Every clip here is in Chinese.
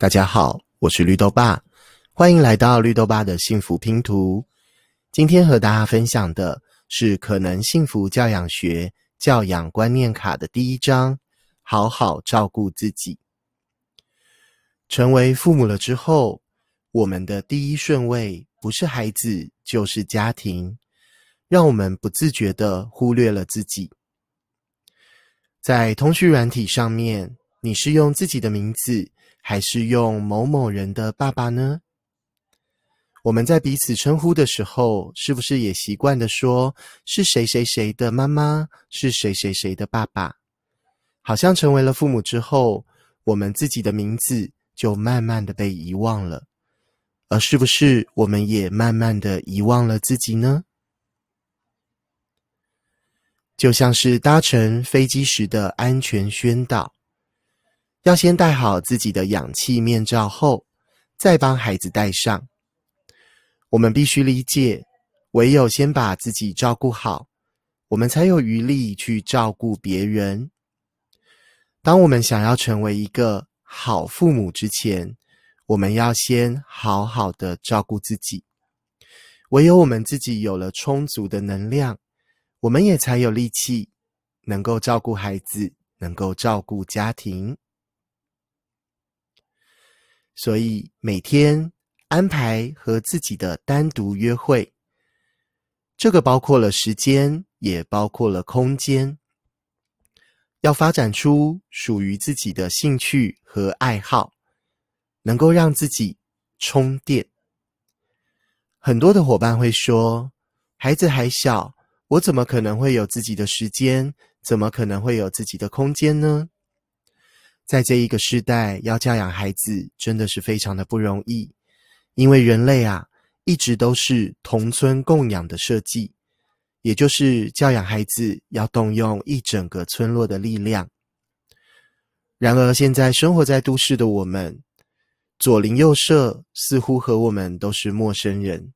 大家好，我是绿豆爸，欢迎来到绿豆爸的幸福拼图。今天和大家分享的是《可能幸福教养学教养观念卡》的第一章：好好照顾自己。成为父母了之后，我们的第一顺位不是孩子，就是家庭，让我们不自觉的忽略了自己。在通讯软体上面，你是用自己的名字。还是用某某人的爸爸呢？我们在彼此称呼的时候，是不是也习惯的说是谁谁谁的妈妈，是谁谁谁的爸爸？好像成为了父母之后，我们自己的名字就慢慢的被遗忘了。而是不是我们也慢慢的遗忘了自己呢？就像是搭乘飞机时的安全宣导。要先戴好自己的氧气面罩后，再帮孩子戴上。我们必须理解，唯有先把自己照顾好，我们才有余力去照顾别人。当我们想要成为一个好父母之前，我们要先好好的照顾自己。唯有我们自己有了充足的能量，我们也才有力气能够照顾孩子，能够照顾家庭。所以每天安排和自己的单独约会，这个包括了时间，也包括了空间。要发展出属于自己的兴趣和爱好，能够让自己充电。很多的伙伴会说：“孩子还小，我怎么可能会有自己的时间？怎么可能会有自己的空间呢？”在这一个时代，要教养孩子真的是非常的不容易，因为人类啊，一直都是同村共养的设计，也就是教养孩子要动用一整个村落的力量。然而，现在生活在都市的我们，左邻右舍似乎和我们都是陌生人。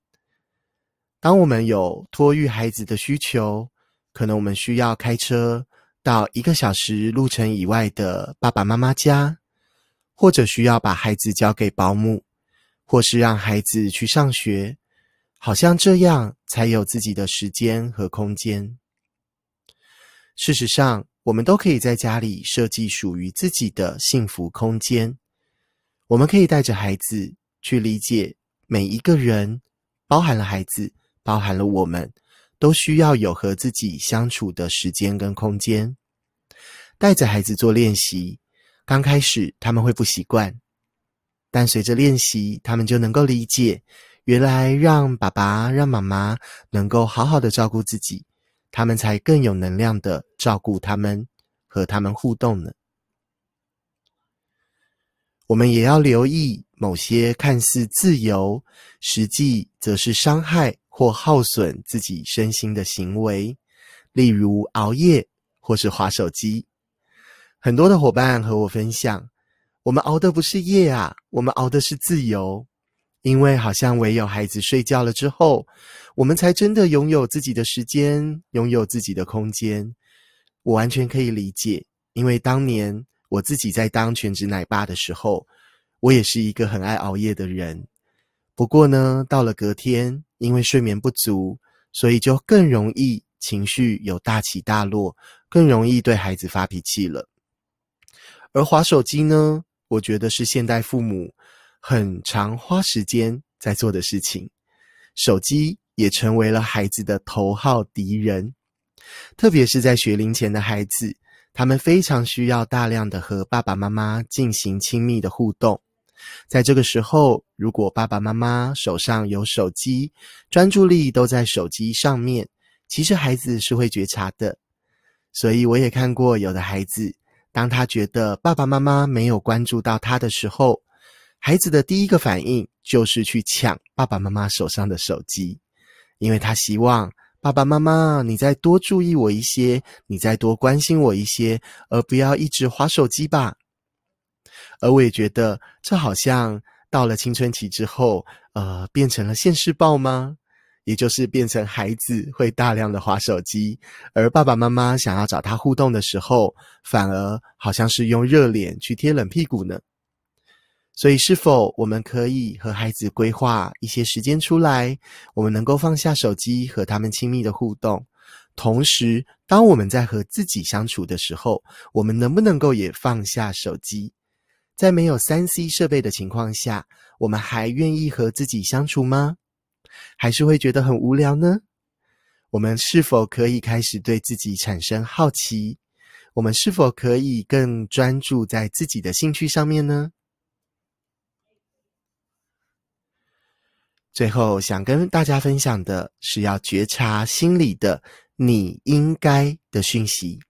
当我们有托育孩子的需求，可能我们需要开车。到一个小时路程以外的爸爸妈妈家，或者需要把孩子交给保姆，或是让孩子去上学，好像这样才有自己的时间和空间。事实上，我们都可以在家里设计属于自己的幸福空间。我们可以带着孩子去理解每一个人，包含了孩子，包含了我们。都需要有和自己相处的时间跟空间。带着孩子做练习，刚开始他们会不习惯，但随着练习，他们就能够理解，原来让爸爸、让妈妈能够好好的照顾自己，他们才更有能量的照顾他们，和他们互动呢。我们也要留意某些看似自由，实际则是伤害。或耗损自己身心的行为，例如熬夜或是划手机。很多的伙伴和我分享，我们熬的不是夜啊，我们熬的是自由。因为好像唯有孩子睡觉了之后，我们才真的拥有自己的时间，拥有自己的空间。我完全可以理解，因为当年我自己在当全职奶爸的时候，我也是一个很爱熬夜的人。不过呢，到了隔天。因为睡眠不足，所以就更容易情绪有大起大落，更容易对孩子发脾气了。而滑手机呢，我觉得是现代父母很常花时间在做的事情。手机也成为了孩子的头号敌人，特别是在学龄前的孩子，他们非常需要大量的和爸爸妈妈进行亲密的互动。在这个时候，如果爸爸妈妈手上有手机，专注力都在手机上面，其实孩子是会觉察的。所以我也看过有的孩子，当他觉得爸爸妈妈没有关注到他的时候，孩子的第一个反应就是去抢爸爸妈妈手上的手机，因为他希望爸爸妈妈你再多注意我一些，你再多关心我一些，而不要一直划手机吧。而我也觉得，这好像到了青春期之后，呃，变成了现世报吗？也就是变成孩子会大量的划手机，而爸爸妈妈想要找他互动的时候，反而好像是用热脸去贴冷屁股呢。所以，是否我们可以和孩子规划一些时间出来，我们能够放下手机和他们亲密的互动？同时，当我们在和自己相处的时候，我们能不能够也放下手机？在没有三 C 设备的情况下，我们还愿意和自己相处吗？还是会觉得很无聊呢？我们是否可以开始对自己产生好奇？我们是否可以更专注在自己的兴趣上面呢？最后，想跟大家分享的是，要觉察心里的“你应该”的讯息。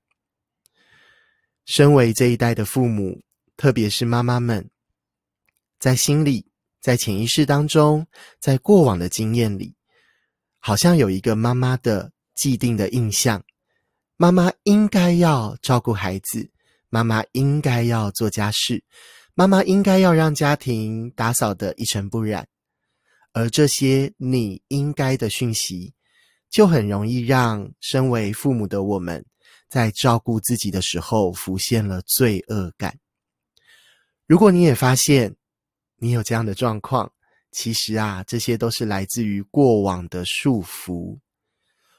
身为这一代的父母，特别是妈妈们，在心里、在潜意识当中、在过往的经验里，好像有一个妈妈的既定的印象：妈妈应该要照顾孩子，妈妈应该要做家事，妈妈应该要让家庭打扫得一尘不染。而这些你应该的讯息，就很容易让身为父母的我们，在照顾自己的时候浮现了罪恶感。如果你也发现你有这样的状况，其实啊，这些都是来自于过往的束缚。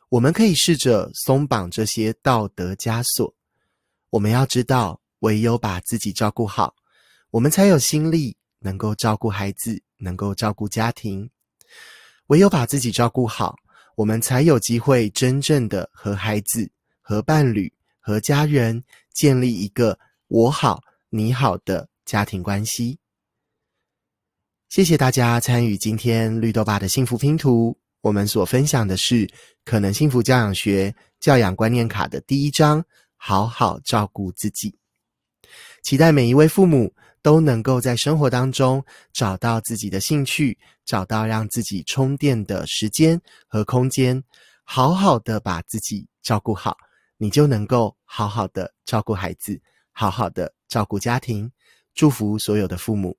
我们可以试着松绑这些道德枷锁。我们要知道，唯有把自己照顾好，我们才有心力能够照顾孩子。能够照顾家庭，唯有把自己照顾好，我们才有机会真正的和孩子、和伴侣、和家人建立一个我好你好的家庭关系。谢谢大家参与今天绿豆爸的幸福拼图。我们所分享的是可能幸福教养学教养观念卡的第一章：好好照顾自己。期待每一位父母。都能够在生活当中找到自己的兴趣，找到让自己充电的时间和空间，好好的把自己照顾好，你就能够好好的照顾孩子，好好的照顾家庭。祝福所有的父母。